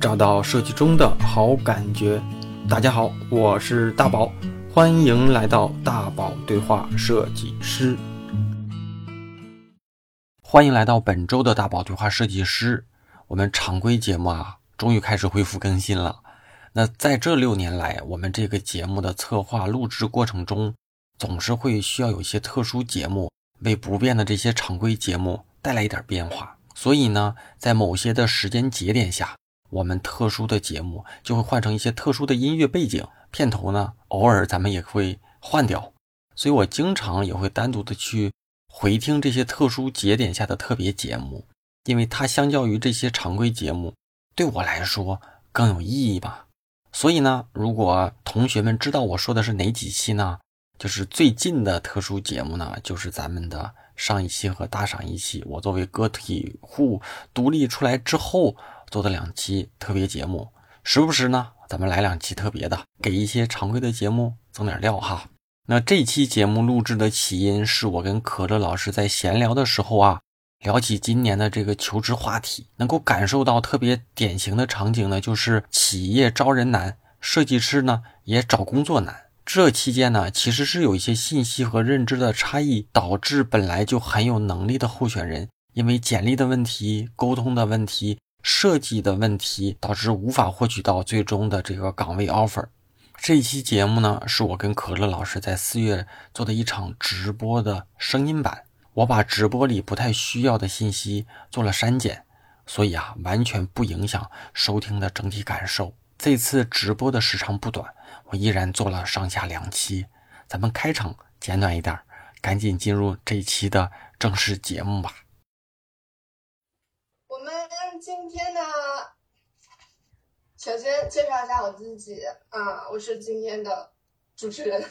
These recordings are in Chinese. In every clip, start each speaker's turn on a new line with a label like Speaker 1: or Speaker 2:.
Speaker 1: 找到设计中的好感觉。大家好，我是大宝，欢迎来到大宝对话设计师。欢迎来到本周的大宝对话设计师。我们常规节目啊，终于开始恢复更新了。那在这六年来，我们这个节目的策划录制过程中，总是会需要有一些特殊节目，为不变的这些常规节目带来一点变化。所以呢，在某些的时间节点下，我们特殊的节目就会换成一些特殊的音乐背景，片头呢，偶尔咱们也会换掉。所以我经常也会单独的去。回听这些特殊节点下的特别节目，因为它相较于这些常规节目，对我来说更有意义吧。所以呢，如果同学们知道我说的是哪几期呢？就是最近的特殊节目呢，就是咱们的上一期和大赏一期，我作为个体户独立出来之后做的两期特别节目。时不时呢，咱们来两期特别的，给一些常规的节目增点料哈。那这期节目录制的起因是我跟可乐老师在闲聊的时候啊，聊起今年的这个求职话题，能够感受到特别典型的场景呢，就是企业招人难，设计师呢也找工作难。这期间呢，其实是有一些信息和认知的差异，导致本来就很有能力的候选人，因为简历的问题、沟通的问题、设计的问题，导致无法获取到最终的这个岗位 offer。这一期节目呢，是我跟可乐老师在四月做的一场直播的声音版。我把直播里不太需要的信息做了删减，所以啊，完全不影响收听的整体感受。这次直播的时长不短，我依然做了上下两期。咱们开场简短一点，赶紧进入这一期的正式节目吧。
Speaker 2: 今天呢？首先介绍一下我自己啊，我是今天的主持人。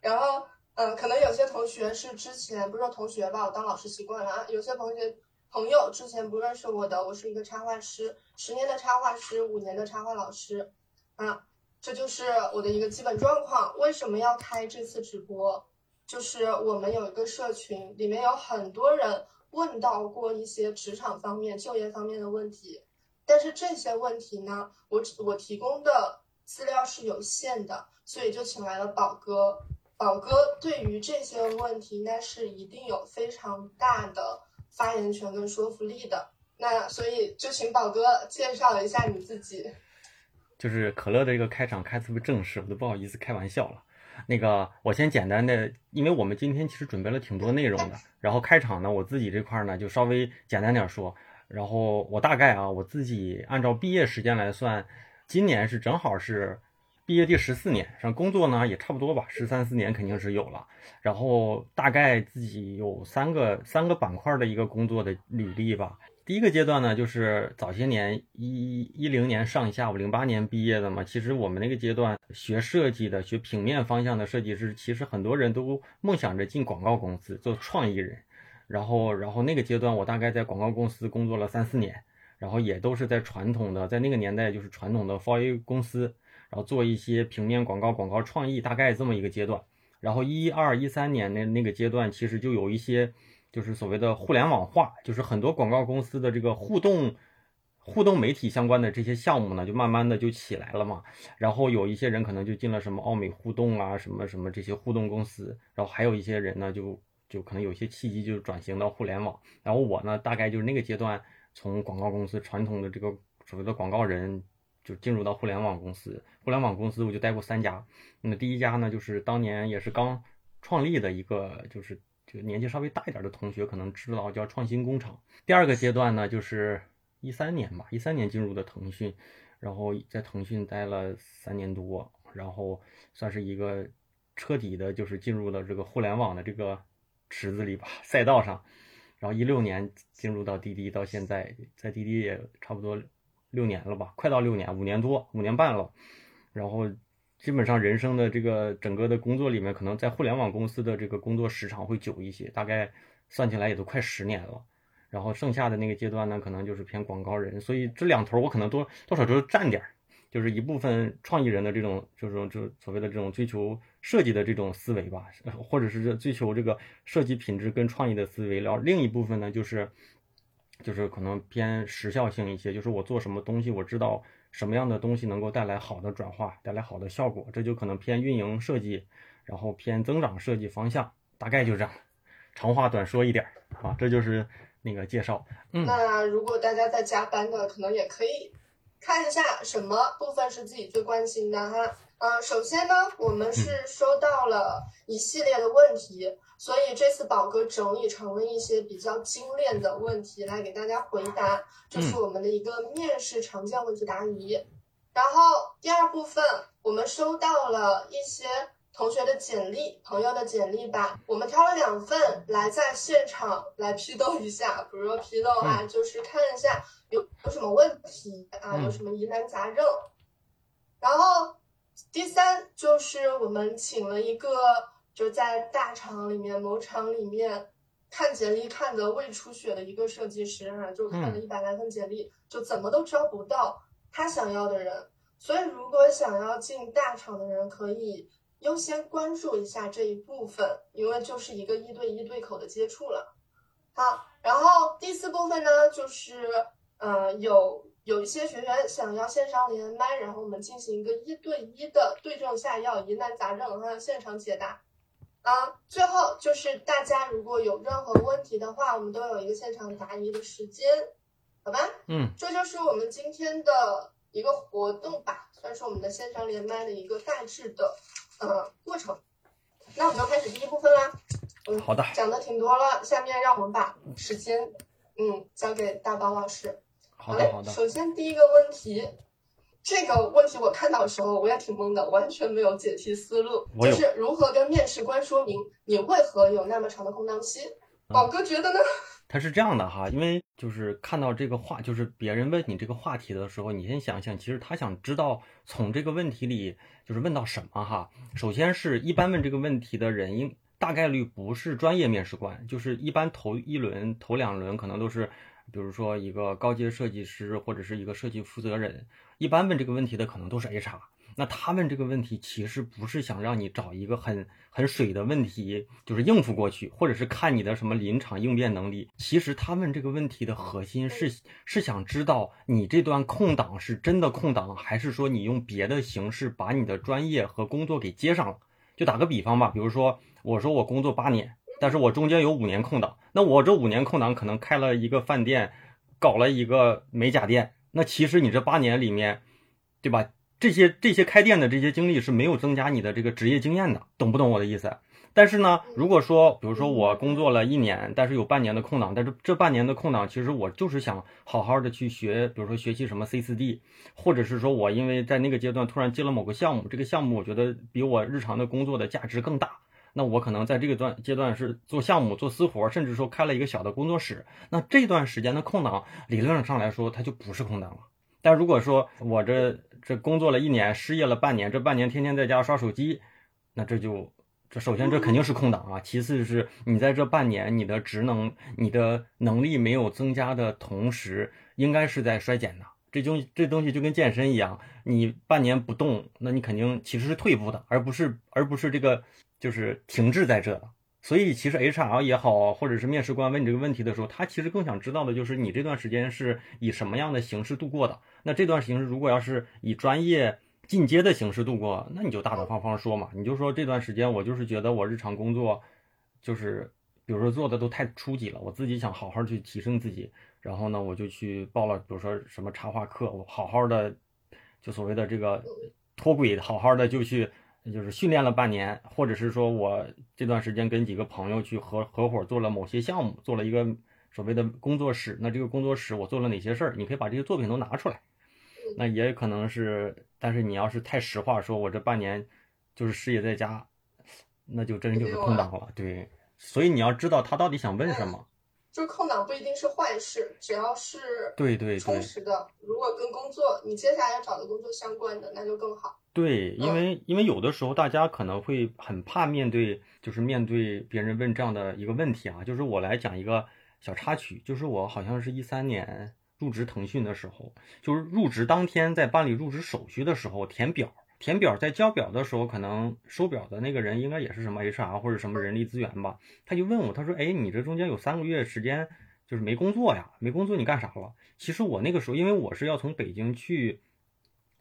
Speaker 2: 然后，嗯，可能有些同学是之前不是说同学吧，我当老师习惯了啊。有些同学朋友之前不认识我的，我是一个插画师，十年的插画师，五年的插画老师啊。这就是我的一个基本状况。为什么要开这次直播？就是我们有一个社群，里面有很多人问到过一些职场方面、就业方面的问题。但是这些问题呢，我我提供的资料是有限的，所以就请来了宝哥。宝哥对于这些问题，那是一定有非常大的发言权跟说服力的。那所以就请宝哥介绍一下你自己。
Speaker 1: 就是可乐的这个开场开特别正式，我都不好意思开玩笑了。那个我先简单的，因为我们今天其实准备了挺多内容的，然后开场呢，我自己这块呢就稍微简单点说。然后我大概啊，我自己按照毕业时间来算，今年是正好是毕业第十四年，上工作呢也差不多吧，十三四年肯定是有了。然后大概自己有三个三个板块的一个工作的履历吧。第一个阶段呢，就是早些年一一零年上下，我零八年毕业的嘛。其实我们那个阶段学设计的，学平面方向的设计师，其实很多人都梦想着进广告公司做创意人。然后，然后那个阶段，我大概在广告公司工作了三四年，然后也都是在传统的，在那个年代就是传统的 4A 公司，然后做一些平面广告、广告创意，大概这么一个阶段。然后一二一三年那那个阶段，其实就有一些就是所谓的互联网化，就是很多广告公司的这个互动、互动媒体相关的这些项目呢，就慢慢的就起来了嘛。然后有一些人可能就进了什么奥美互动啊，什么什么这些互动公司，然后还有一些人呢就。就可能有些契机，就转型到互联网。然后我呢，大概就是那个阶段，从广告公司传统的这个所谓的广告人，就进入到互联网公司。互联网公司我就待过三家。那么第一家呢，就是当年也是刚创立的一个，就是就年纪稍微大一点的同学可能知道叫创新工厂。第二个阶段呢，就是一三年吧，一三年进入的腾讯，然后在腾讯待了三年多，然后算是一个彻底的，就是进入了这个互联网的这个。池子里吧，赛道上，然后一六年进入到滴滴，到现在在滴滴也差不多六年了吧，快到六年，五年多，五年半了。然后基本上人生的这个整个的工作里面，可能在互联网公司的这个工作时长会久一些，大概算起来也都快十年了。然后剩下的那个阶段呢，可能就是偏广告人，所以这两头我可能多多少都占点儿。就是一部分创意人的这种，就是就所谓的这种追求设计的这种思维吧，或者是追求这个设计品质跟创意的思维。然后另一部分呢，就是就是可能偏时效性一些，就是我做什么东西，我知道什么样的东西能够带来好的转化，带来好的效果，这就可能偏运营设计，然后偏增长设计方向，大概就这样。长话短说一点啊，这就是那个介绍。嗯，
Speaker 2: 那如果大家在加班的，可能也可以看一下什么部分是自己最关心的哈。嗯，首先呢，我们是收到了一系列的问题，所以这次宝哥整理成了一些比较精炼的问题来给大家回答，这是我们的一个面试常见问题答疑。然后第二部分，我们收到了一些同学的简历、朋友的简历吧，我们挑了两份来在现场来批斗一下，不是说批斗啊，就是看一下有有什么问题啊，有什么疑难杂症，就是我们请了一个就在大厂里面某厂里面看简历看的胃出血的一个设计师啊，就看了一百来份简历，就怎么都招不到他想要的人。所以如果想要进大厂的人，可以优先关注一下这一部分，因为就是一个一对一对口的接触了。好，然后第四部分呢，就是呃有。有一些学员想要线上连麦，然后我们进行一个一对一的对症下药、疑难杂症还有现场解答。啊，最后就是大家如果有任何问题的话，我们都有一个现场答疑的时间，好吧？
Speaker 1: 嗯，
Speaker 2: 这就是我们今天的一个活动吧，算是我们的线上连麦的一个大致的呃过程。那我们就开始第一部分啦。
Speaker 1: 嗯，好的。
Speaker 2: 讲的挺多了，下面让我们把时间嗯交给大宝老师。
Speaker 1: 好的，好的。
Speaker 2: 首先第一个问题，这个问题我看到的时候我也挺懵的，完全没有解题思路。就是如何跟面试官说明你为何有那么长的空档期？宝哥觉得呢？
Speaker 1: 他是这样的哈，因为就是看到这个话，就是别人问你这个话题的时候，你先想想，其实他想知道从这个问题里就是问到什么哈。首先是一般问这个问题的人，应大概率不是专业面试官，就是一般头一轮、头两轮可能都是。比如说一个高阶设计师或者是一个设计负责人，一般问这个问题的可能都是 HR。那他问这个问题其实不是想让你找一个很很水的问题，就是应付过去，或者是看你的什么临场应变能力。其实他问这个问题的核心是是想知道你这段空档是真的空档，还是说你用别的形式把你的专业和工作给接上了。就打个比方吧，比如说我说我工作八年。但是我中间有五年空档，那我这五年空档可能开了一个饭店，搞了一个美甲店。那其实你这八年里面，对吧？这些这些开店的这些经历是没有增加你的这个职业经验的，懂不懂我的意思？但是呢，如果说比如说我工作了一年，但是有半年的空档，但是这半年的空档其实我就是想好好的去学，比如说学习什么 C 四 D，或者是说我因为在那个阶段突然接了某个项目，这个项目我觉得比我日常的工作的价值更大。那我可能在这个段阶段是做项目、做私活，甚至说开了一个小的工作室。那这段时间的空档，理论上来说，它就不是空档了。但如果说我这这工作了一年，失业了半年，这半年天天在家刷手机，那这就这首先这肯定是空档啊。其次是你在这半年你的职能、你的能力没有增加的同时，应该是在衰减的。这东西这东西就跟健身一样，你半年不动，那你肯定其实是退步的，而不是而不是这个。就是停滞在这了，所以其实 HR 也好，或者是面试官问你这个问题的时候，他其实更想知道的就是你这段时间是以什么样的形式度过的。那这段形式如果要是以专业进阶的形式度过，那你就大大方方说嘛，你就说这段时间我就是觉得我日常工作就是，比如说做的都太初级了，我自己想好好去提升自己，然后呢，我就去报了，比如说什么插画课，我好好的就所谓的这个脱轨，好好的就去。就是训练了半年，或者是说我这段时间跟几个朋友去合合伙做了某些项目，做了一个所谓的工作室。那这个工作室我做了哪些事儿？你可以把这些作品都拿出来。那也可能是，但是你要是太实话，说我这半年就是失业在家，那就真就是空档了。对，所以你要知道他到底想问什么。
Speaker 2: 就是空档不一定是坏事，只要是
Speaker 1: 对对
Speaker 2: 充实的。如果跟工作你接下来要找的工作相关的，那就更好。
Speaker 1: 对，因为因为有的时候大家可能会很怕面对，就是面对别人问这样的一个问题啊。就是我来讲一个小插曲，就是我好像是一三年入职腾讯的时候，就是入职当天在办理入职手续的时候填表。填表在交表的时候，可能收表的那个人应该也是什么 HR 或者什么人力资源吧，他就问我，他说：“哎，你这中间有三个月时间，就是没工作呀，没工作你干啥了？其实我那个时候，因为我是要从北京去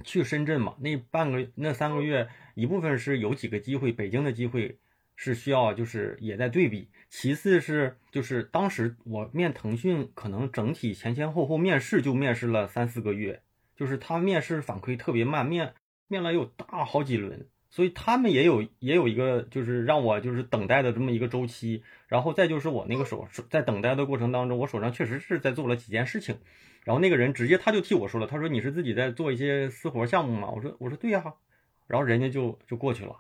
Speaker 1: 去深圳嘛，那半个那三个月，一部分是有几个机会，北京的机会是需要就是也在对比，其次是就是当时我面腾讯，可能整体前前后后面试就面试了三四个月，就是他面试反馈特别慢，面面了有大好几轮。所以他们也有也有一个，就是让我就是等待的这么一个周期，然后再就是我那个手在等待的过程当中，我手上确实是在做了几件事情，然后那个人直接他就替我说了，他说你是自己在做一些私活项目吗？我说我说对呀，然后人家就就过去了，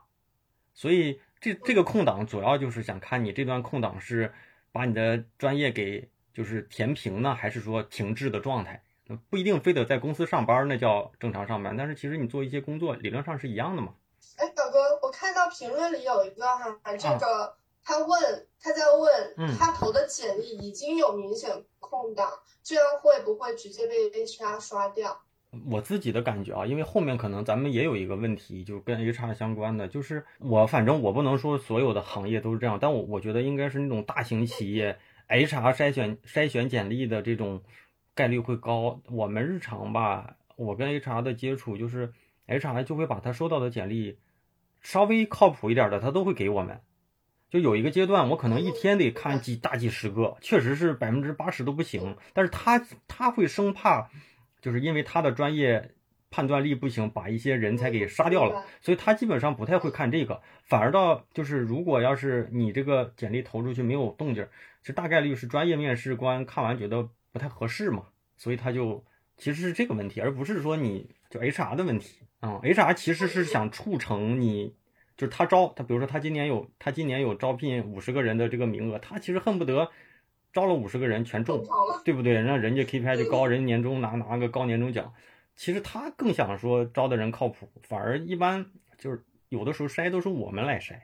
Speaker 1: 所以这这个空档主要就是想看你这段空档是把你的专业给就是填平呢，还是说停滞的状态？不一定非得在公司上班，那叫正常上班，但是其实你做一些工作理论上是一样的嘛。
Speaker 2: 哎，表哥，我看到评论里有一个哈，这个他问他在问，他投的简历已经有明显空档，这样会不会直接被 HR 刷掉？
Speaker 1: 我自己的感觉啊，因为后面可能咱们也有一个问题，就跟 HR 相关的，就是我反正我不能说所有的行业都是这样，但我我觉得应该是那种大型企业 HR 筛选筛选简历的这种概率会高。我们日常吧，我跟 HR 的接触就是。HR 就会把他收到的简历稍微靠谱一点的，他都会给我们。就有一个阶段，我可能一天得看几大几十个，确实是百分之八十都不行。但是他他会生怕，就是因为他的专业判断力不行，把一些人才给杀掉了。所以他基本上不太会看这个，反而到就是如果要是你这个简历投出去没有动静，这大概率是专业面试官看完觉得不太合适嘛，所以他就其实是这个问题，而不是说你就 HR 的问题。嗯，HR 其实是想促成你，就是他招他，比如说他今年有他今年有招聘五十个人的这个名额，他其实恨不得招了五十个人全中，对不对？让人家 KPI 就高，人家年终拿拿个高年终奖。其实他更想说招的人靠谱，反而一般就是有的时候筛都是我们来筛，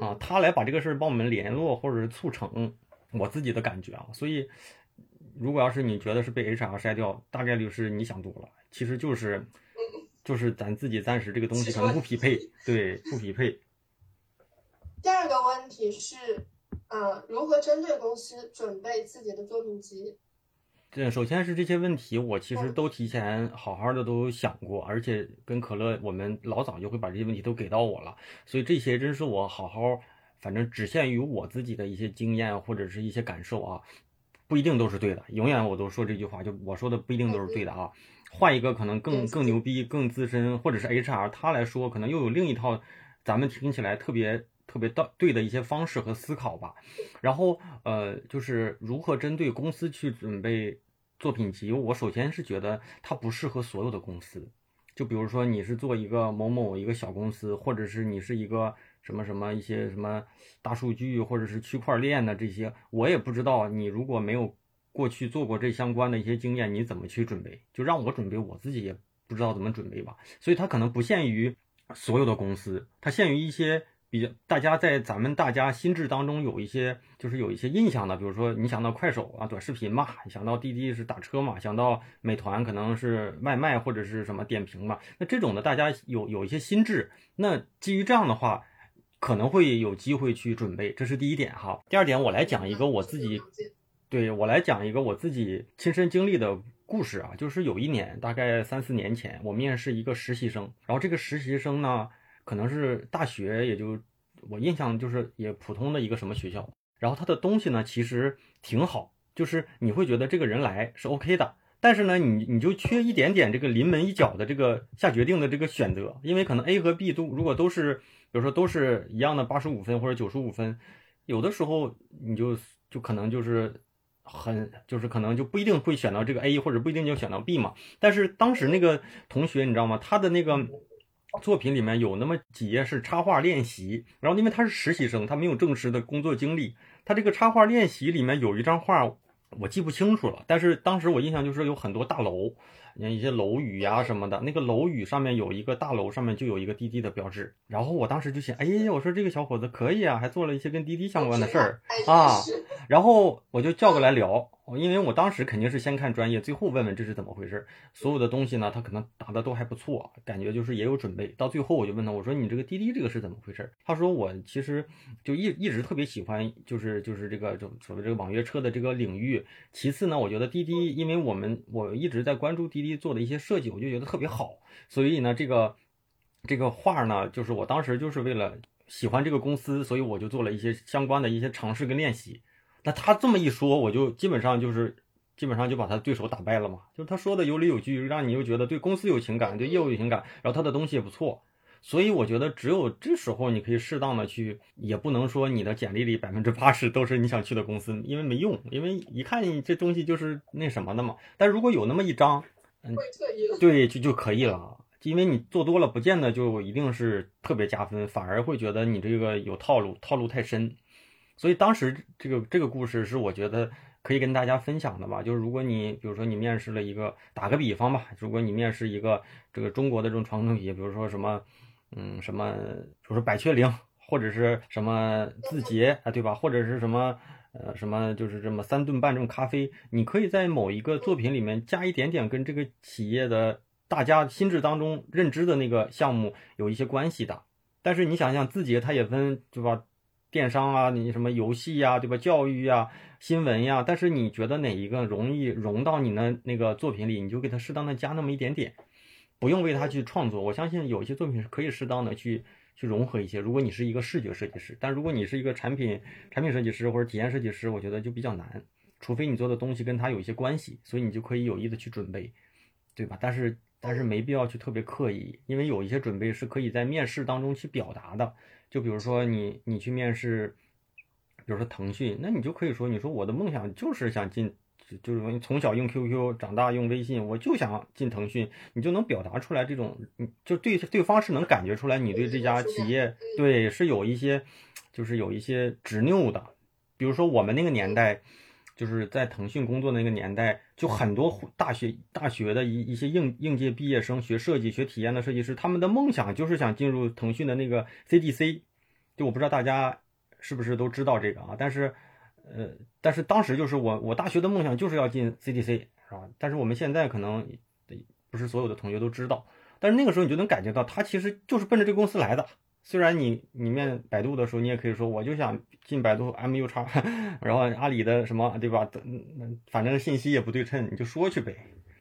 Speaker 1: 啊，他来把这个事儿帮我们联络或者是促成，我自己的感觉啊。所以如果要是你觉得是被 HR 筛掉，大概率是你想多了，其实就是。就是咱自己暂时这个东西可能不匹配，对，不匹配。
Speaker 2: 第二个问题是，呃，如何针对公司准备自己的作品集？
Speaker 1: 对首先是这些问题，我其实都提前好好的都想过，而且跟可乐我们老早就会把这些问题都给到我了，所以这些真是我好好，反正只限于我自己的一些经验或者是一些感受啊，不一定都是对的，永远我都说这句话，就我说的不一定都是对的啊。换一个可能更更牛逼、更资深，或者是 HR，他来说可能又有另一套，咱们听起来特别特别到对的一些方式和思考吧。然后呃，就是如何针对公司去准备作品集，我首先是觉得它不适合所有的公司。就比如说你是做一个某某一个小公司，或者是你是一个什么什么一些什么大数据或者是区块链的这些，我也不知道你如果没有。过去做过这相关的一些经验，你怎么去准备？就让我准备，我自己也不知道怎么准备吧。所以它可能不限于所有的公司，它限于一些比较大家在咱们大家心智当中有一些就是有一些印象的，比如说你想到快手啊，短视频嘛；想到滴滴是打车嘛；想到美团可能是外卖或者是什么点评嘛。那这种的大家有有一些心智，那基于这样的话，可能会有机会去准备，这是第一点哈。第二点，我来讲一个我自己。对我来讲一个我自己亲身经历的故事啊，就是有一年，大概三四年前，我面试一个实习生，然后这个实习生呢，可能是大学，也就我印象就是也普通的一个什么学校，然后他的东西呢其实挺好，就是你会觉得这个人来是 OK 的，但是呢，你你就缺一点点这个临门一脚的这个下决定的这个选择，因为可能 A 和 B 都如果都是，比如说都是一样的八十五分或者九十五分，有的时候你就就可能就是。很就是可能就不一定会选到这个 A，或者不一定就选到 B 嘛。但是当时那个同学你知道吗？他的那个作品里面有那么几页是插画练习，然后因为他是实习生，他没有正式的工作经历，他这个插画练习里面有一张画我记不清楚了，但是当时我印象就是有很多大楼。你看一些楼宇呀什么的，那个楼宇上面有一个大楼，上面就有一个滴滴的标志。然后我当时就想，哎，我说这个小伙子可以啊，还做了一些跟滴滴相关的事儿啊。然后我就叫过来聊，因为我当时肯定是先看专业，最后问问这是怎么回事。所有的东西呢，他可能答的都还不错，感觉就是也有准备。到最后我就问他，我说你这个滴滴这个是怎么回事？他说我其实就一一直特别喜欢，就是就是这个就所谓这个网约车的这个领域。其次呢，我觉得滴滴，因为我们我一直在关注滴做的一些设计，我就觉得特别好。所以呢，这个这个画呢，就是我当时就是为了喜欢这个公司，所以我就做了一些相关的一些尝试跟练习。那他这么一说，我就基本上就是基本上就把他对手打败了嘛。就是他说的有理有据，让你又觉得对公司有情感，对业务有情感，然后他的东西也不错。所以我觉得只有这时候你可以适当的去，也不能说你的简历里百分之八十都是你想去的公司，因为没用，因为一看这东西就是那什么的嘛。但如果有那么一张，
Speaker 2: 嗯，
Speaker 1: 对，就就可以了。因为你做多了，不见得就一定是特别加分，反而会觉得你这个有套路，套路太深。所以当时这个这个故事是我觉得可以跟大家分享的吧。就是如果你比如说你面试了一个，打个比方吧，如果你面试一个这个中国的这种传统企业，比如说什么，嗯，什么，比如说百雀羚，或者是什么字节啊，对吧？或者是什么，呃，什么就是这么三顿半这种咖啡，你可以在某一个作品里面加一点点跟这个企业的大家心智当中认知的那个项目有一些关系的。但是你想想，字节它也分，对吧？电商啊，你什么游戏呀，对吧？教育呀，新闻呀，但是你觉得哪一个容易融到你的那个作品里，你就给它适当的加那么一点点，不用为它去创作。我相信有些作品是可以适当的去去融合一些。如果你是一个视觉设计师，但如果你是一个产品产品设计师或者体验设计师，我觉得就比较难，除非你做的东西跟他有一些关系，所以你就可以有意的去准备，对吧？但是但是没必要去特别刻意，因为有一些准备是可以在面试当中去表达的。就比如说你你去面试，比如说腾讯，那你就可以说，你说我的梦想就是想进，就是说你从小用 QQ，长大用微信，我就想进腾讯，你就能表达出来这种，就对对方是能感觉出来你对这家企业对是有一些，就是有一些执拗的。比如说我们那个年代，就是在腾讯工作的那个年代，就很多大学大学的一一些应应届毕业生学设计学体验的设计师，他们的梦想就是想进入腾讯的那个 CDC。就我不知道大家是不是都知道这个啊？但是，呃，但是当时就是我，我大学的梦想就是要进 CDC，是吧？但是我们现在可能不是所有的同学都知道，但是那个时候你就能感觉到，他其实就是奔着这个公司来的。虽然你你面百度的时候，你也可以说我就想进百度 MU 叉，然后阿里的什么，对吧？反正信息也不对称，你就说去呗。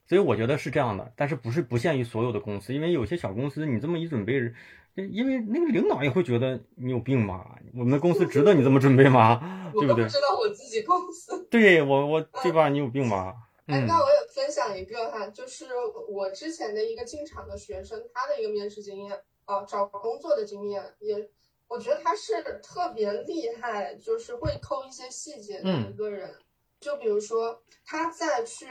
Speaker 1: 所以我觉得是这样的，但是不是不限于所有的公司，因为有些小公司你这么一准备。因为那个领导也会觉得你有病吧？我们的公司值得你这么准备吗？对不对？
Speaker 2: 知道我自己公司。
Speaker 1: 对我，我对吧？你有病吧？
Speaker 2: 哎，那我也分享一个哈，就是我之前的一个进厂的学生，他的一个面试经验啊，找工作的经验，也我觉得他是特别厉害，就是会抠一些细节的一个人。就比如说他在去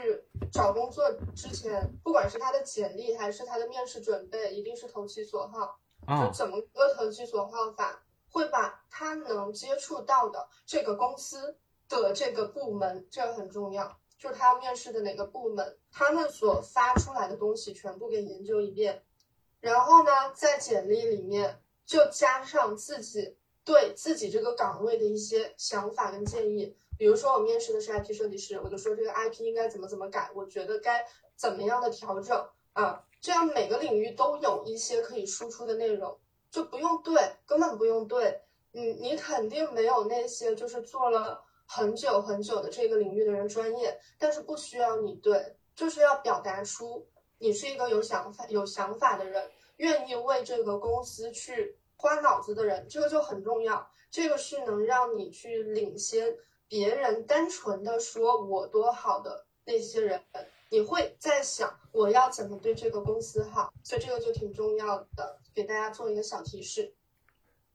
Speaker 2: 找工作之前，不管是他的简历还是他的面试准备，一定是投其所好。就怎么个投其所好法，会把他能接触到的这个公司的这个部门，这个很重要，就是他要面试的哪个部门，他们所发出来的东西全部给研究一遍，然后呢，在简历里面就加上自己对自己这个岗位的一些想法跟建议，比如说我面试的是 IP 设计师，我就说这个 IP 应该怎么怎么改，我觉得该怎么样的调整啊。这样每个领域都有一些可以输出的内容，就不用对，根本不用对。你你肯定没有那些就是做了很久很久的这个领域的人专业，但是不需要你对，就是要表达出你是一个有想法、有想法的人，愿意为这个公司去花脑子的人，这个就很重要。这个是能让你去领先别人，单纯的说我多好的那些人。你会在想我要怎么对这个公司好，所以这个就挺重要的，给大家做一个小提示。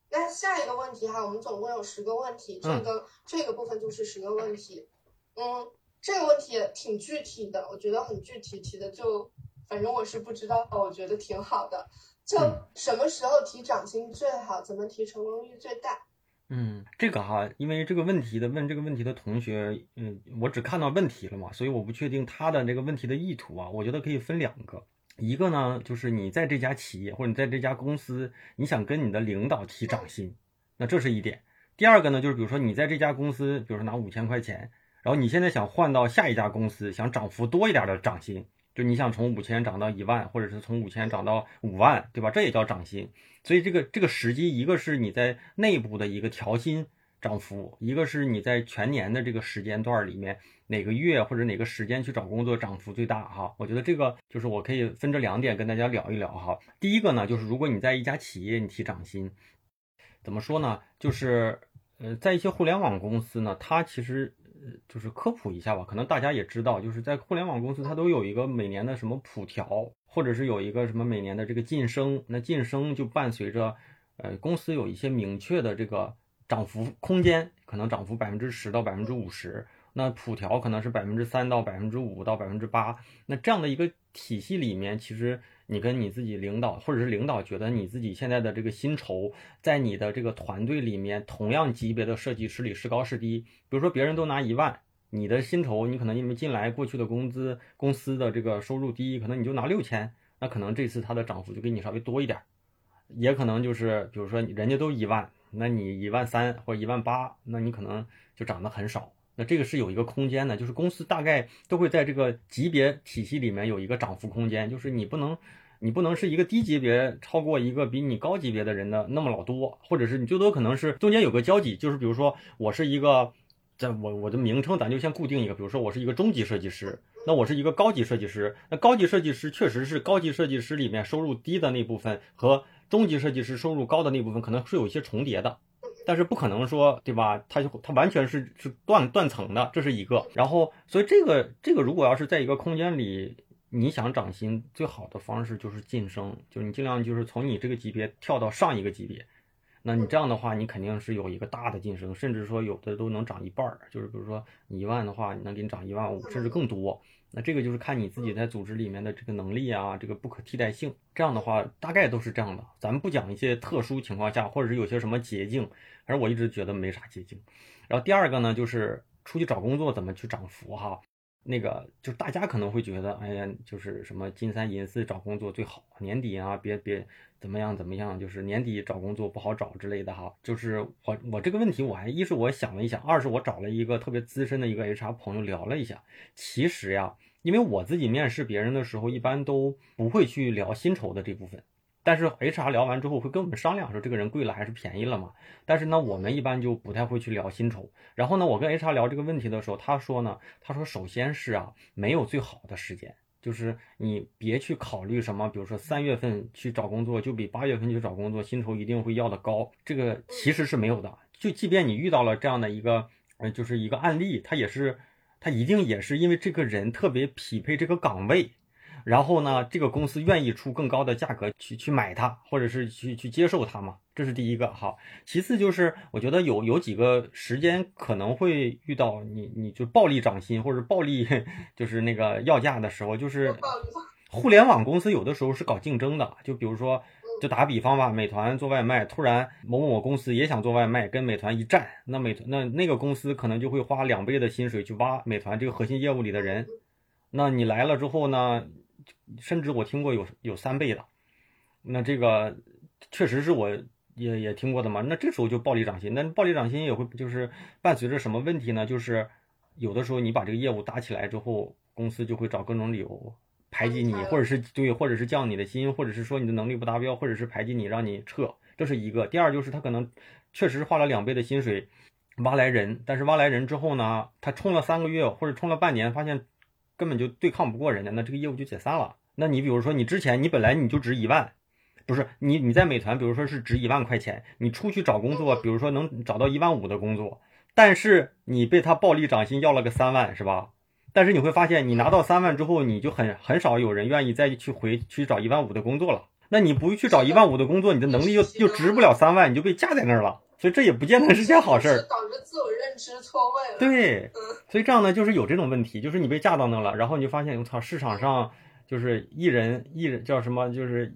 Speaker 2: 那下一个问题哈，我们总共有十个问题，这个这个部分就是十个问题。嗯，这个问题挺具体的，我觉得很具体，提的就反正我是不知道，我觉得挺好的。就什么时候提涨薪最好？怎么提成功率最大？
Speaker 1: 嗯，这个哈，因为这个问题的问这个问题的同学，嗯，我只看到问题了嘛，所以我不确定他的这个问题的意图啊。我觉得可以分两个，一个呢就是你在这家企业或者你在这家公司，你想跟你的领导提涨薪，那这是一点。第二个呢就是比如说你在这家公司，比如说拿五千块钱，然后你现在想换到下一家公司，想涨幅多一点的涨薪，就你想从五千涨到一万，或者是从五千涨到五万，对吧？这也叫涨薪。所以这个这个时机，一个是你在内部的一个调薪涨幅，一个是你在全年的这个时间段里面哪个月或者哪个时间去找工作涨幅最大哈。我觉得这个就是我可以分这两点跟大家聊一聊哈。第一个呢，就是如果你在一家企业你提涨薪，怎么说呢？就是呃，在一些互联网公司呢，它其实就是科普一下吧，可能大家也知道，就是在互联网公司它都有一个每年的什么普调。或者是有一个什么每年的这个晋升，那晋升就伴随着，呃，公司有一些明确的这个涨幅空间，可能涨幅百分之十到百分之五十，那普调可能是百分之三到百分之五到百分之八，那这样的一个体系里面，其实你跟你自己领导或者是领导觉得你自己现在的这个薪酬，在你的这个团队里面，同样级别的设计师里是高是低？比如说别人都拿一万。你的薪酬，你可能因为进来过去的工资，公司的这个收入低，可能你就拿六千，那可能这次它的涨幅就给你稍微多一点，也可能就是比如说人家都一万，那你一万三或者一万八，那你可能就涨得很少。那这个是有一个空间的，就是公司大概都会在这个级别体系里面有一个涨幅空间，就是你不能你不能是一个低级别超过一个比你高级别的人的那么老多，或者是你最多可能是中间有个交集，就是比如说我是一个。在我我的名称，咱就先固定一个，比如说我是一个中级设计师，那我是一个高级设计师。那高级设计师确实是高级设计师里面收入低的那部分和中级设计师收入高的那部分可能是有一些重叠的，但是不可能说对吧？它就它完全是是断断层的，这是一个。然后，所以这个这个如果要是在一个空间里，你想涨薪，最好的方式就是晋升，就是你尽量就是从你这个级别跳到上一个级别。那你这样的话，你肯定是有一个大的晋升，甚至说有的都能涨一半儿。就是比如说你一万的话，你能给你涨一万五，甚至更多。那这个就是看你自己在组织里面的这个能力啊，这个不可替代性。这样的话，大概都是这样的。咱们不讲一些特殊情况下，或者是有些什么捷径，反正我一直觉得没啥捷径。然后第二个呢，就是出去找工作怎么去涨幅哈。那个就是大家可能会觉得，哎呀，就是什么金三银四找工作最好，年底啊，别别。怎么样？怎么样？就是年底找工作不好找之类的哈。就是我我这个问题，我还一是我想了一想，二是我找了一个特别资深的一个 HR 朋友聊了一下。其实呀，因为我自己面试别人的时候，一般都不会去聊薪酬的这部分。但是 HR 聊完之后会跟我们商量说这个人贵了还是便宜了嘛。但是呢，我们一般就不太会去聊薪酬。然后呢，我跟 HR 聊这个问题的时候，他说呢，他说首先是啊，没有最好的时间。就是你别去考虑什么，比如说三月份去找工作就比八月份去找工作薪酬一定会要的高，这个其实是没有的。就即便你遇到了这样的一个，呃，就是一个案例，他也是，他一定也是因为这个人特别匹配这个岗位。然后呢，这个公司愿意出更高的价格去去买它，或者是去去接受它嘛？这是第一个哈。其次就是，我觉得有有几个时间可能会遇到你，你就暴力涨薪或者暴力就是那个要价的时候，就是互联网公司有的时候是搞竞争的。就比如说，就打比方吧，美团做外卖，突然某某公司也想做外卖，跟美团一战，那美团那那个公司可能就会花两倍的薪水去挖美团这个核心业务里的人。那你来了之后呢？甚至我听过有有三倍的，那这个确实是我也也听过的嘛。那这时候就暴力涨薪，那暴力涨薪也会就是伴随着什么问题呢？就是有的时候你把这个业务打起来之后，公司就会找各种理由排挤你，或者是对，或者是降你的薪，或者是说你的能力不达标，或者是排挤你让你撤，这是一个。第二就是他可能确实花了两倍的薪水挖来人，但是挖来人之后呢，他冲了三个月或者冲了半年，发现。根本就对抗不过人家，那这个业务就解散了。那你比如说，你之前你本来你就值一万，不是你你在美团，比如说是值一万块钱，你出去找工作，比如说能找到一万五的工作，但是你被他暴力涨薪要了个三万，是吧？但是你会发现，你拿到三万之后，你就很很少有人愿意再去回去找一万五的工作了。那你不去找一万五的工作，你的能力又又值不了三万，你就被架在那儿了。所以这也不见得是件好事儿，
Speaker 2: 导致自我认知错位了。
Speaker 1: 对，所以这样呢，就是有这种问题，就是你被架到那了，然后你就发现，我操，市场上就是一人一人叫什么，就是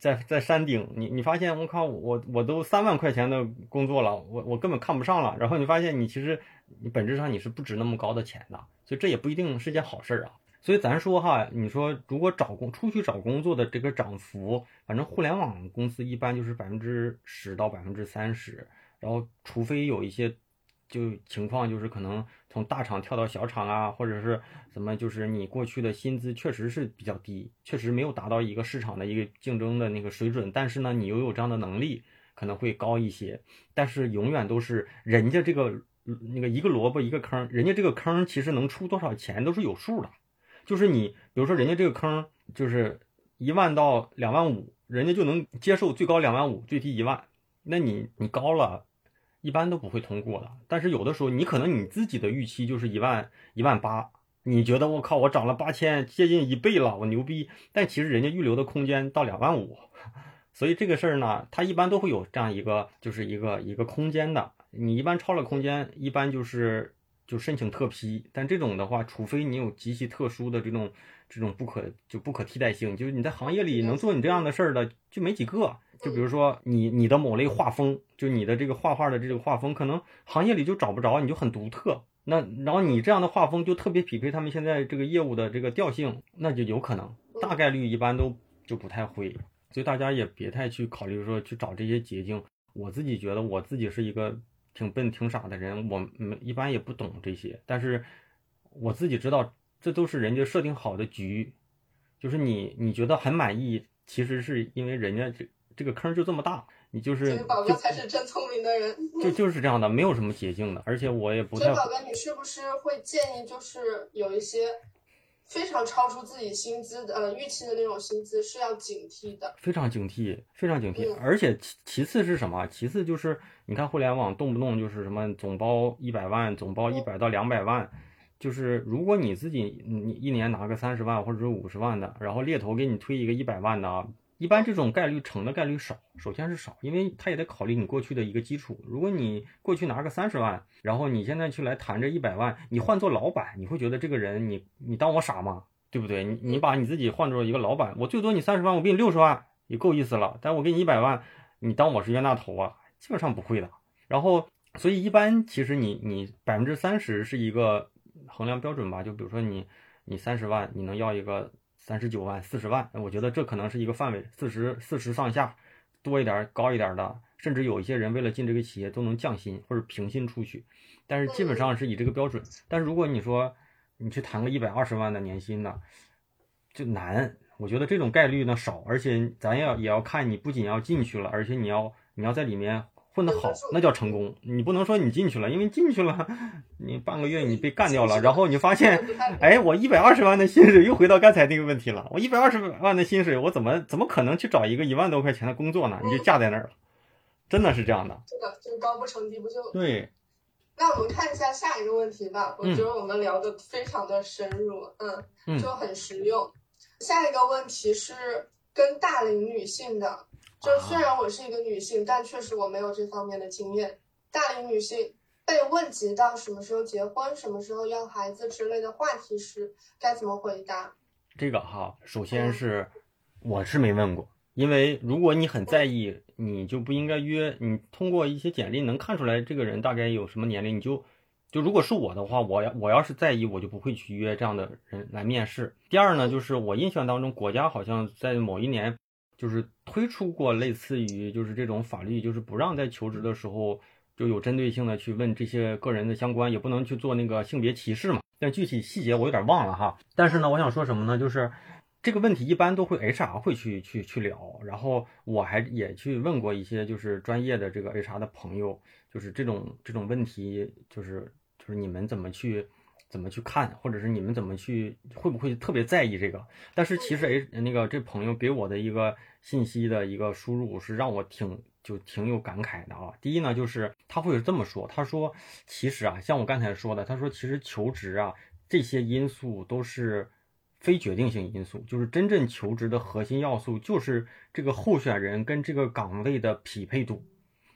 Speaker 1: 在在山顶，你你发现，我靠，我我都三万块钱的工作了，我我根本看不上了，然后你发现你其实你本质上你是不值那么高的钱的，所以这也不一定是件好事儿啊。所以咱说哈，你说如果找工出去找工作的这个涨幅，反正互联网公司一般就是百分之十到百分之三十。然后，除非有一些就情况就是可能从大厂跳到小厂啊，或者是什么，就是你过去的薪资确实是比较低，确实没有达到一个市场的一个竞争的那个水准，但是呢，你又有这样的能力，可能会高一些。但是永远都是人家这个那个一个萝卜一个坑，人家这个坑其实能出多少钱都是有数的。就是你比如说人家这个坑就是一万到两万五，人家就能接受最高两万五，最低一万。那你你高了，一般都不会通过的。但是有的时候你可能你自己的预期就是一万一万八，你觉得我靠我涨了八千，接近一倍了，我牛逼。但其实人家预留的空间到两万五，所以这个事儿呢，它一般都会有这样一个就是一个一个空间的。你一般超了空间，一般就是就申请特批。但这种的话，除非你有极其特殊的这种这种不可就不可替代性，就是你在行业里能做你这样的事儿的就没几个。就比如说你你的某类画风，就你的这个画画的这个画风，可能行业里就找不着，你就很独特。那然后你这样的画风就特别匹配他们现在这个业务的这个调性，那就有可能，大概率一般都就不太会。所以大家也别太去考虑说去找这些捷径。我自己觉得我自己是一个挺笨挺傻的人，我们一般也不懂这些，但是我自己知道这都是人家设定好的局，就是你你觉得很满意，其实是因为人家这。这个坑就这么大，你就是
Speaker 2: 宝哥才是真聪明的人，
Speaker 1: 就就是这样的，没有什么捷径的，而且我也不太。
Speaker 2: 宝哥，你是不是会建议，就是有一些非常超出自己薪资的呃预期的那种薪资是要警惕的？
Speaker 1: 非常警惕，非常警惕。而且其其次是什么？其次就是你看互联网动不动就是什么总包一百万，总包一百到两百万，就是如果你自己你一年拿个三十万或者是五十万的，然后猎头给你推一个一百万的。一般这种概率成的概率少，首先是少，因为他也得考虑你过去的一个基础。如果你过去拿个三十万，然后你现在去来谈这一百万，你换做老板，你会觉得这个人你你当我傻吗？对不对？你你把你自己换做一个老板，我最多你三十万，我给你六十万也够意思了。但我给你一百万，你当我是冤大头啊？基本上不会的。然后，所以一般其实你你百分之三十是一个衡量标准吧？就比如说你你三十万，你能要一个。三十九万、四十万，我觉得这可能是一个范围，四十四十上下，多一点、高一点的，甚至有一些人为了进这个企业都能降薪或者平薪出去，但是基本上是以这个标准。但是如果你说你去谈个一百二十万的年薪呢，就难。我觉得这种概率呢少，而且咱要也要看你不仅要进去了，而且你要你要在里面。混得好，那叫成功。你不能说你进去了，因为进去了，你半个月你被干掉了，然后你发现，哎，我一百二十万的薪水又回到刚才那个问题了。我一百二十万的薪水，我怎么怎么可能去找一个一万多块钱的工作呢？你就架在那儿了，真的是这样的。
Speaker 2: 这个就是高不成低不就。
Speaker 1: 对。
Speaker 2: 那我们看一下下一个问题吧。我觉得我们聊的非常的深入，嗯，就很实用。下一个问题是跟大龄女性的。就虽然我是一个女性，但确实我没有这方面的经验。大龄女性被问及到什么时候结婚、什么时候要孩子之类的话题时，该怎么回答？
Speaker 1: 这个哈，首先是我是没问过，因为如果你很在意，你就不应该约。你通过一些简历能看出来这个人大概有什么年龄，你就就如果是我的话，我要我要是在意，我就不会去约这样的人来面试。第二呢，就是我印象当中，国家好像在某一年。就是推出过类似于就是这种法律，就是不让在求职的时候就有针对性的去问这些个人的相关，也不能去做那个性别歧视嘛。但具体细节我有点忘了哈。但是呢，我想说什么呢？就是这个问题一般都会 HR 会去去去聊，然后我还也去问过一些就是专业的这个 HR 的朋友，就是这种这种问题，就是就是你们怎么去。怎么去看，或者是你们怎么去，会不会特别在意这个？但是其实诶，那个这朋友给我的一个信息的一个输入是让我挺就挺有感慨的啊。第一呢，就是他会是这么说，他说其实啊，像我刚才说的，他说其实求职啊这些因素都是非决定性因素，就是真正求职的核心要素就是这个候选人跟这个岗位的匹配度，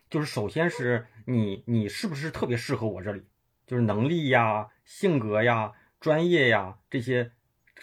Speaker 1: 就是首先是你你是不是特别适合我这里。就是能力呀、性格呀、专业呀这些，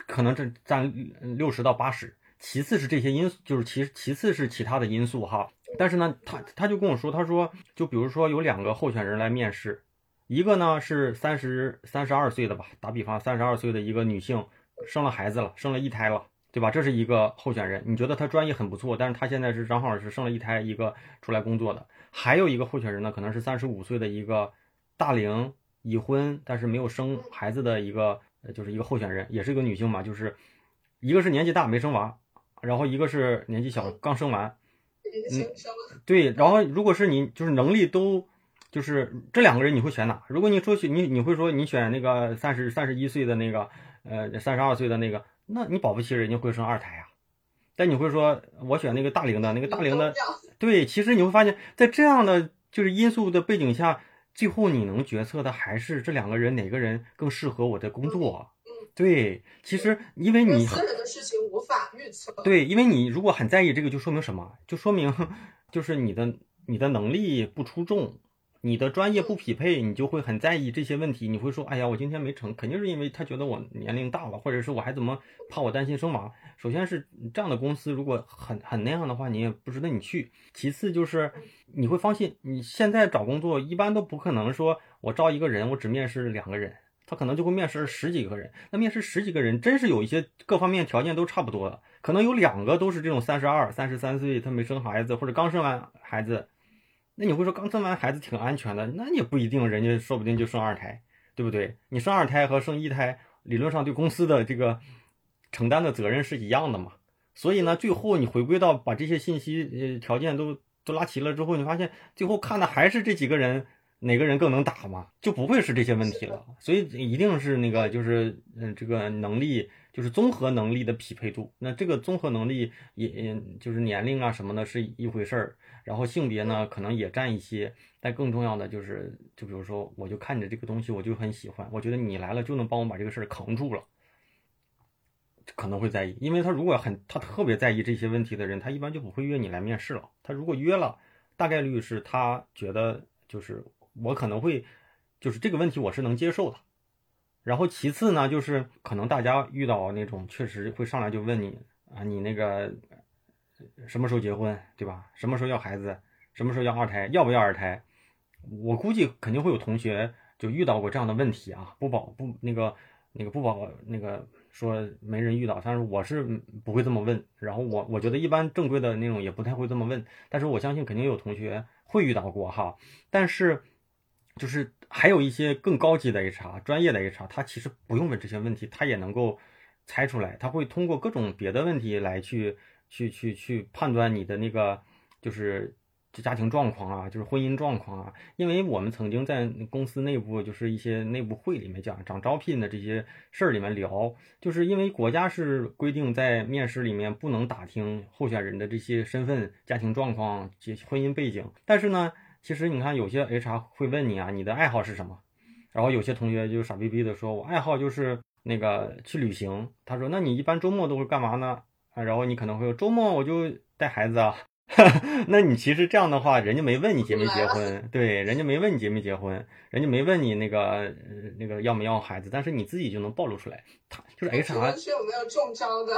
Speaker 1: 可能这占六十到八十。其次是这些因素，就是其其次是其他的因素哈。但是呢，他他就跟我说，他说就比如说有两个候选人来面试，一个呢是三十三十二岁的吧，打比方三十二岁的一个女性，生了孩子了，生了一胎了，对吧？这是一个候选人，你觉得他专业很不错，但是他现在是正好是生了一胎一个出来工作的。还有一个候选人呢，可能是三十五岁的一个。大龄已婚但是没有生孩子的一个，就是一个候选人，也是一个女性嘛，就是一个是年纪大没生娃，然后一个是年纪小刚生完，
Speaker 2: 已经生了，
Speaker 1: 对，然后如果是你就是能力都，就是这两个人你会选哪？如果你说选你你会说你选那个三十三十一岁的那个，呃三十二岁的那个，那你保不齐人家会生二胎啊。但你会说我选那个大龄的那个大龄的，对，其实你会发现在这样的就是因素的背景下，最后你能决策的还是这两个人哪个人更适合我的工作。
Speaker 2: 嗯，
Speaker 1: 对，其实因为你
Speaker 2: 私人的事情无法预测。
Speaker 1: 对，因为你如果很在意这个，就说明什么？就说明就是你的你的能力不出众。你的专业不匹配，你就会很在意这些问题。你会说：“哎呀，我今天没成，肯定是因为他觉得我年龄大了，或者是我还怎么怕我担心生娃。”首先是这样的公司，如果很很那样的话，你也不值得你去。其次就是你会发现，你现在找工作一般都不可能说我招一个人，我只面试两个人，他可能就会面试十几个人。那面试十几个人，真是有一些各方面条件都差不多的，可能有两个都是这种三十二、三十三岁，他没生孩子或者刚生完孩子。那你会说刚生完孩子挺安全的，那也不一定，人家说不定就生二胎，对不对？你生二胎和生一胎，理论上对公司的这个承担的责任是一样的嘛？所以呢，最后你回归到把这些信息呃条件都都拉齐了之后，你发现最后看的还是这几个人哪个人更能打嘛，就不会是这些问题了。所以一定是那个就是嗯这个能力就是综合能力的匹配度。那这个综合能力也就是年龄啊什么的是一回事儿。然后性别呢，可能也占一些，但更重要的就是，就比如说，我就看着这个东西，我就很喜欢，我觉得你来了就能帮我把这个事儿扛住了，可能会在意，因为他如果很他特别在意这些问题的人，他一般就不会约你来面试了。他如果约了，大概率是他觉得就是我可能会，就是这个问题我是能接受的。然后其次呢，就是可能大家遇到那种确实会上来就问你啊，你那个。什么时候结婚，对吧？什么时候要孩子？什么时候要二胎？要不要二胎？我估计肯定会有同学就遇到过这样的问题啊，不保不那个那个不保那个说没人遇到，但是我是不会这么问。然后我我觉得一般正规的那种也不太会这么问，但是我相信肯定有同学会遇到过哈。但是就是还有一些更高级的 HR 专业的 HR，他其实不用问这些问题，他也能够猜出来，他会通过各种别的问题来去。去去去判断你的那个就是家庭状况啊，就是婚姻状况啊，因为我们曾经在公司内部就是一些内部会里面讲讲招聘的这些事儿里面聊，就是因为国家是规定在面试里面不能打听候选人的这些身份、家庭状况、结婚姻背景，但是呢，其实你看有些 HR 会问你啊，你的爱好是什么？然后有些同学就傻逼逼的说，我爱好就是那个去旅行。他说，那你一般周末都会干嘛呢？啊，然后你可能会说周末我就带孩子啊，那你其实这样的话，人家没问你结没结婚，对，人家没问你结没结婚，人家没问你那个那个要没要孩子，但是你自己就能暴露出来，他就是 HR
Speaker 2: 是有没有中招的，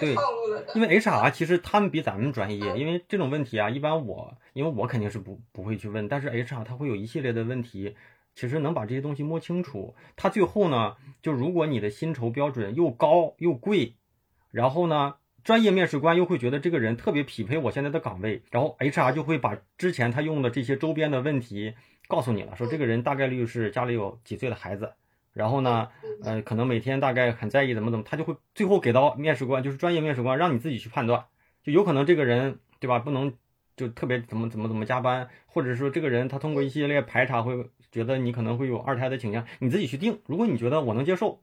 Speaker 2: 被套路了的。
Speaker 1: 因为 HR 其实他们比咱们专业，因为这种问题啊，一般我因为我肯定是不不会去问，但是 HR 他会有一系列的问题，其实能把这些东西摸清楚，他最后呢，就如果你的薪酬标准又高又贵，然后呢。专业面试官又会觉得这个人特别匹配我现在的岗位，然后 HR 就会把之前他用的这些周边的问题告诉你了，说这个人大概率是家里有几岁的孩子，然后呢，呃，可能每天大概很在意怎么怎么，他就会最后给到面试官，就是专业面试官，让你自己去判断，就有可能这个人对吧，不能就特别怎么怎么怎么加班，或者说这个人他通过一系列排查会觉得你可能会有二胎的倾向，你自己去定，如果你觉得我能接受。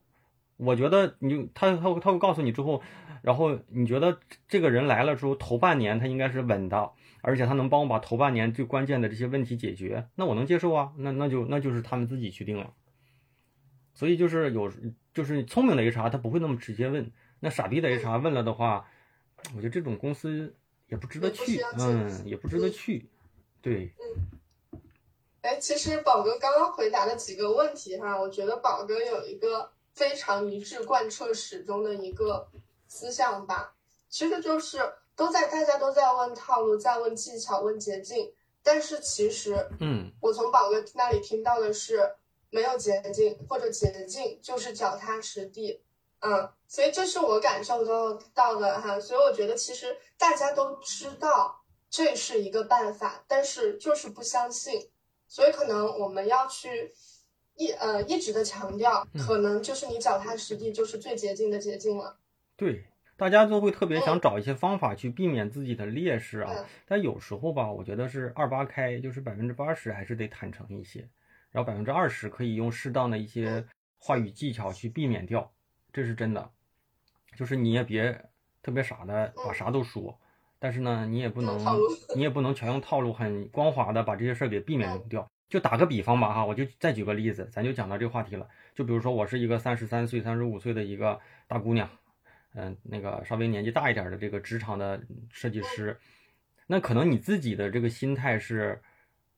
Speaker 1: 我觉得你就他他他会告诉你之后，然后你觉得这个人来了之后头半年他应该是稳的，而且他能帮我把头半年最关键的这些问题解决，那我能接受啊，那那就那就是他们自己去定了。所以就是有就是聪明的 HR 他不会那么直接问，那傻逼的 HR 问了的话，我觉得这种公司也不值得去，嗯，也不值得去，对。
Speaker 2: 嗯，哎，其实宝哥刚刚回答的几个问题哈，我觉得宝哥有一个。非常一致贯彻始终的一个思想吧，其实就是都在大家都在问套路，在问技巧，问捷径，但是其实，
Speaker 1: 嗯，
Speaker 2: 我从宝哥那里听到的是没有捷径，或者捷径就是脚踏实地，嗯，所以这是我感受到到的哈，所以我觉得其实大家都知道这是一个办法，但是就是不相信，所以可能我们要去一呃一直的强调，
Speaker 1: 嗯。
Speaker 2: 可能就是你脚踏实地就是最捷径的捷径了。
Speaker 1: 对，大家都会特别想找一些方法去避免自己的劣势啊。
Speaker 2: 嗯。
Speaker 1: 但有时候吧，我觉得是二八开，就是百分之八十还是得坦诚一些，然后百分之二十可以用适当的一些话语技巧去避免掉，这是真的。就是你也别特别傻的把啥都说，但是呢，你也不能你也不能全用套路很光滑的把这些事儿给避免掉。就打个比方吧哈，我就再举个例子，咱就讲到这个话题了。就比如说我是一个三十三岁、三十五岁的一个大姑娘，嗯，那个稍微年纪大一点的这个职场的设计师，那可能你自己的这个心态是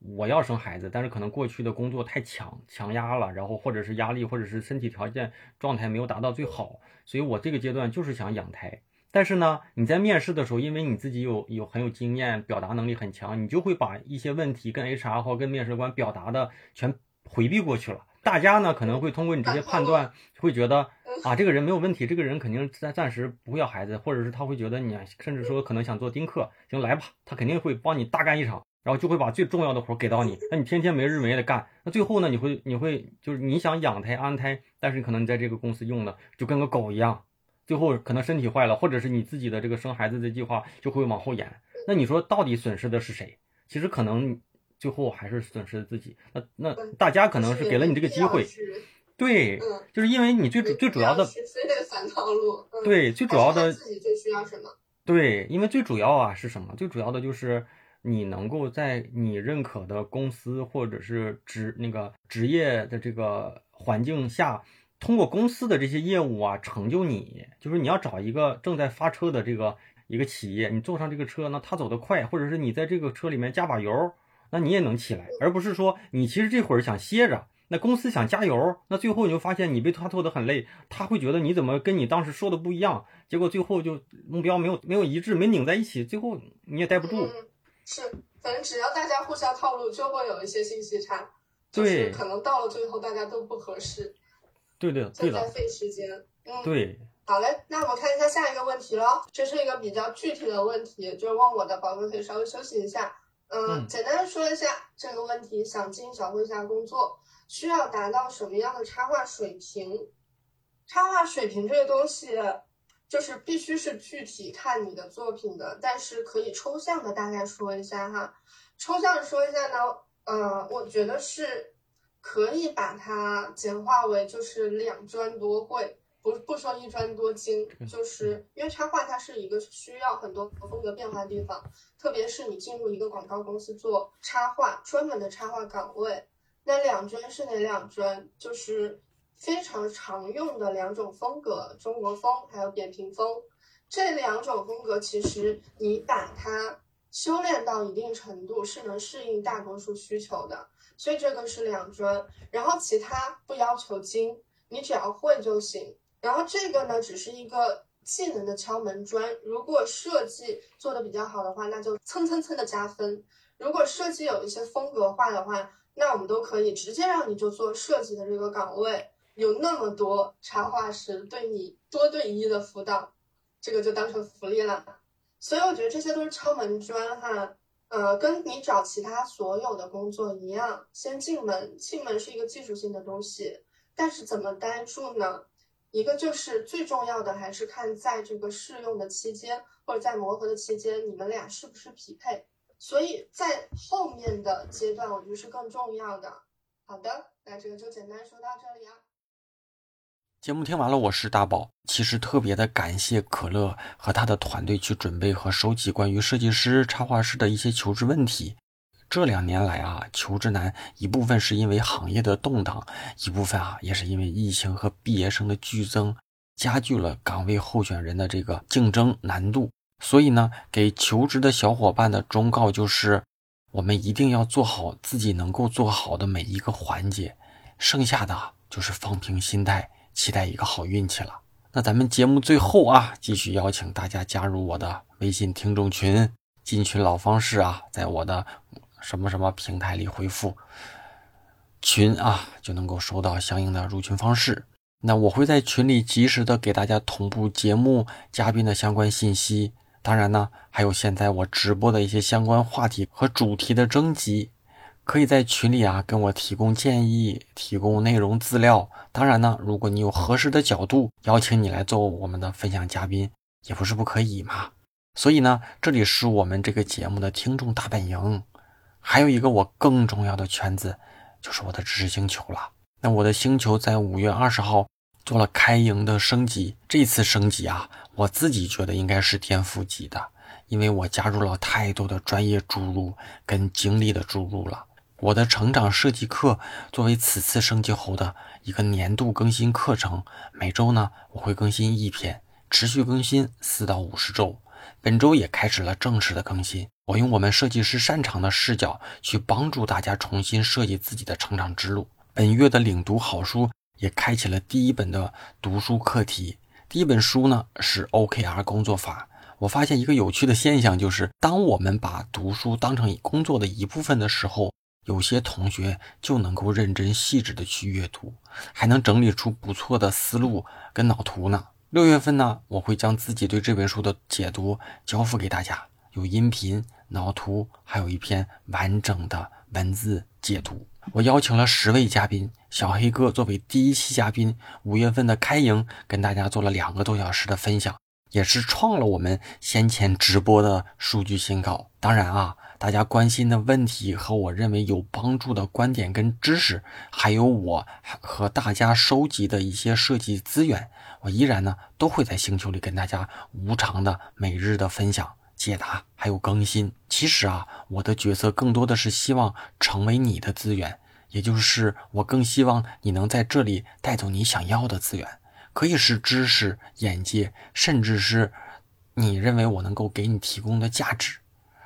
Speaker 1: 我要生孩子，但是可能过去的工作太强强压了，然后或者是压力，或者是身体条件状态没有达到最好，所以我这个阶段就是想养胎。但是呢，你在面试的时候，因为你自己有有很有经验，表达能力很强，你就会把一些问题跟 HR 或跟面试官表达的全回避过去了。大家呢可能会通过你这些判断，会觉得啊这个人没有问题，这个人肯定暂暂时不会要孩子，或者是他会觉得你甚至说可能想做丁克，行来吧，他肯定会帮你大干一场，然后就会把最重要的活给到你，那你天天没日没夜的干，那最后呢你会你会就是你想养胎安胎，但是可能你在这个公司用的就跟个狗一样。最后可能身体坏了，或者是你自己的这个生孩子的计划就会往后延。那你说到底损失的是谁？其实可能最后还是损失自己。那那大家可能是给了你这个机会，对，
Speaker 2: 嗯，
Speaker 1: 就是因为你最主最主要的，
Speaker 2: 非得反套路，嗯、
Speaker 1: 对，最主要的
Speaker 2: 自己最需要什么？
Speaker 1: 对，因为最主要啊是什么？最主要的就是你能够在你认可的公司或者是职那个职业的这个环境下。通过公司的这些业务啊，成就你，就是你要找一个正在发车的这个一个企业，你坐上这个车呢，他走得快，或者是你在这个车里面加把油，那你也能起来，而不是说你其实这会儿想歇着，那公司想加油，那最后你就发现你被他拖得很累，他会觉得你怎么跟你当时说的不一样，结果最后就目标没有没有一致，没拧在一起，最后你也待不住。
Speaker 2: 嗯、是，反正只要大家互相套路，就会有一些信息差，
Speaker 1: 对，
Speaker 2: 可能到了最后大家都不合适。
Speaker 1: 对的，对的，
Speaker 2: 在费时间。嗯，
Speaker 1: 对。
Speaker 2: 好嘞，那我们看一下下一个问题喽。这是一个比较具体的问题，就是问我的，宝宝可以稍微休息一下。嗯，
Speaker 1: 嗯
Speaker 2: 简单说一下这个问题：想进小绘下工作，需要达到什么样的插画水平？插画水平这个东西，就是必须是具体看你的作品的，但是可以抽象的大概说一下哈。抽象的说一下呢，呃，我觉得是。可以把它简化为就是两专多会，不不说一专多精，就是因为插画它是一个需要很多风格变化的地方，特别是你进入一个广告公司做插画，专门的插画岗位，那两专是哪两专？就是非常常用的两种风格，中国风还有扁平风，这两种风格其实你把它修炼到一定程度，是能适应大多数需求的。所以这个是两专，然后其他不要求精，你只要会就行。然后这个呢，只是一个技能的敲门砖。如果设计做的比较好的话，那就蹭蹭蹭的加分；如果设计有一些风格化的话，那我们都可以直接让你就做设计的这个岗位。有那么多插画师对你多对一的辅导，这个就当成福利了。所以我觉得这些都是敲门砖哈。呃，跟你找其他所有的工作一样，先进门。进门是一个技术性的东西，但是怎么待住呢？一个就是最重要的，还是看在这个试用的期间，或者在磨合的期间，你们俩是不是匹配。所以在后面的阶段，我觉得是更重要的。好的，那这个就简单说到这里啊。
Speaker 1: 节目听完了，我是大宝。其实特别的感谢可乐和他的团队去准备和收集关于设计师、插画师的一些求职问题。这两年来啊，求职难，一部分是因为行业的动荡，一部分啊也是因为疫情和毕业生的剧增，加剧了岗位候选人的这个竞争难度。所以呢，给求职的小伙伴的忠告就是，我们一定要做好自己能够做好的每一个环节，剩下的就是放平心态。期待一个好运气了。那咱们节目最后啊，继续邀请大家加入我的微信听众群。进群老方式啊，在我的什么什么平台里回复“群”啊，就能够收到相应的入群方式。那我会在群里及时的给大家同步节目嘉宾的相关信息。当然呢，还有现在我直播的一些相关话题和主题的征集。
Speaker 3: 可以在群里啊跟我提供建议，提供内容资料。当然呢，如果你有合适的角度，邀请你来做我们的分享嘉宾，也不是不可以嘛。所以呢，这里是我们这个节目的听众大本营，还有一个我更重要的圈子，就是我的知识星球了。那我的星球在五月二十号做了开营的升级，这次升级啊，我自己觉得应该是颠覆级的，因为我加入了太多的专业注入跟精力的注入了。我的成长设计课作为此次升级后的一个年度更新课程，每周呢我会更新一篇，持续更新四到五十周。本周也开始了正式的更新。我用我们设计师擅长的视角去帮助大家重新设计自己的成长之路。本月的领读好书也开启了第一本的读书课题。第一本书呢是 OKR 工作法。我发现一个有趣的现象，就是当我们把读书当成工作的一部分的时候。有些同学就能够认真细致的去阅读，还能整理出不错的思路跟脑图呢。六月份呢，我会将自己对这本书的解读交付给大家，有音频、脑图，还有一篇完整的文字解读。我邀请了十位嘉宾，小黑哥作为第一期嘉宾，五月份的开营跟大家做了两个多小时的分享，也是创了我们先前直播的数据新高。当然啊。大家关心的问题和我认为有帮助的观点跟知识，还有我和大家收集的一些设计资源，我依然呢都会在星球里跟大家无偿的每日的分享、解答，还有更新。其实啊，我的角色更多的是希望成为你的资源，也就是我更希望你能在这里带走你想要的资源，可以是知识、眼界，甚至是你认为我能够给你提供的价值。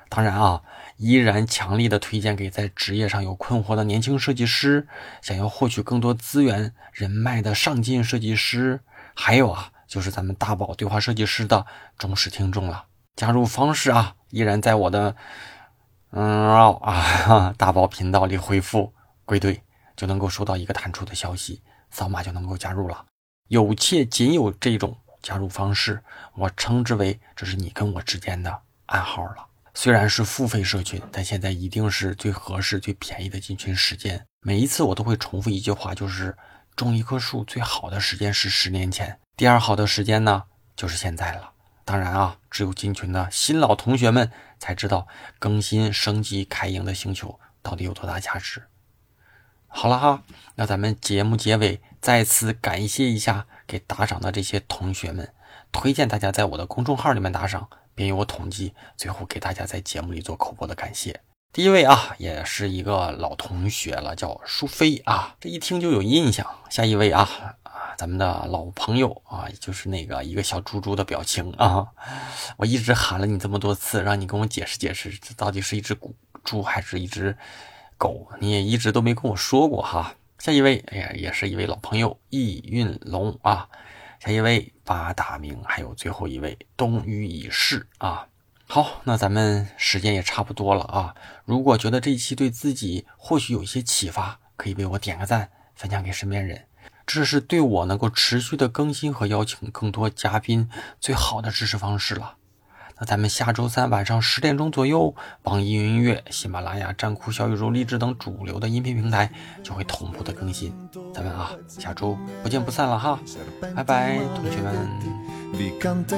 Speaker 3: 当然啊。依然强力的推荐给在职业上有困惑的年轻设计师，想要获取更多资源人脉的上进设计师，还有啊，就是咱们大宝对话设计师的忠实听众了。加入方式啊，依然在我的嗯啊大宝频道里回复归队，就能够收到一个弹出的消息，扫码就能够加入了。有且仅有这种加入方式，我称之为这是你跟我之间的暗号了。虽然是付费社群，但现在一定是最合适、最便宜的进群时间。每一次我都会重复一句话，就是种一棵树最好的时间是十年前，第二好的时间呢就是现在了。当然啊，只有进群的新老同学们才知道更新升级开营的星球到底有多大价值。好了哈，那咱们节目结尾再次感谢一下给打赏的这些同学们，推荐大家在我的公众号里面打赏。便于我统计，最后给大家在节目里做口播的感谢。第一位啊，也是一个老同学了，叫舒飞啊，这一听就有印象。下一位啊啊，咱们的老朋友啊，就是那个一个小猪猪的表情啊，我一直喊了你这么多次，让你跟我解释解释，这到底是一只猪还是一只狗？你也一直都没跟我说过哈。下一位，哎呀，也是一位老朋友，易运龙啊。下一位八大名，还有最后一位东隅已逝啊。好，那咱们时间也差不多了啊。如果觉得这一期对自己或许有一些启发，可以为我点个赞，分享给身边人，这是对我能够持续的更新和邀请更多嘉宾最好的支持方式了。那咱们下周三晚上十点钟左右，网易云音乐、喜马拉雅、站酷、小宇宙、荔枝等主流的音频平台就会同步的更新。咱们啊，下周不见不散了哈，拜拜，同学们。mercanti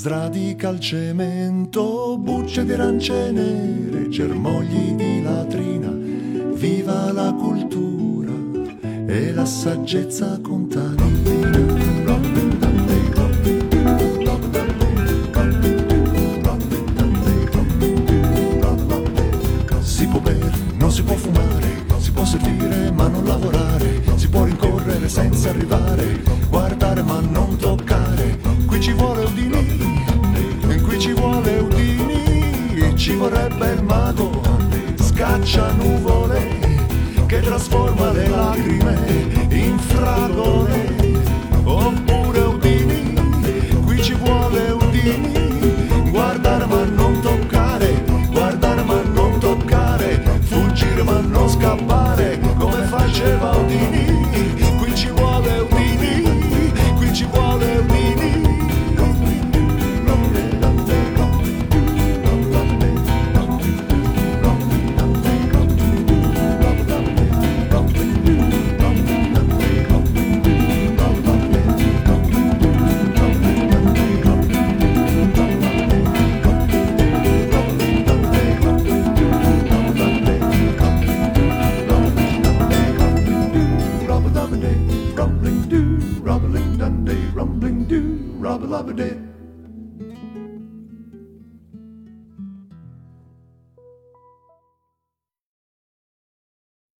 Speaker 4: Sradica il cemento, bucce di arance nere, germogli di latrina, viva la cultura e la saggezza contare. brucia nuvole che trasforma le lacrime.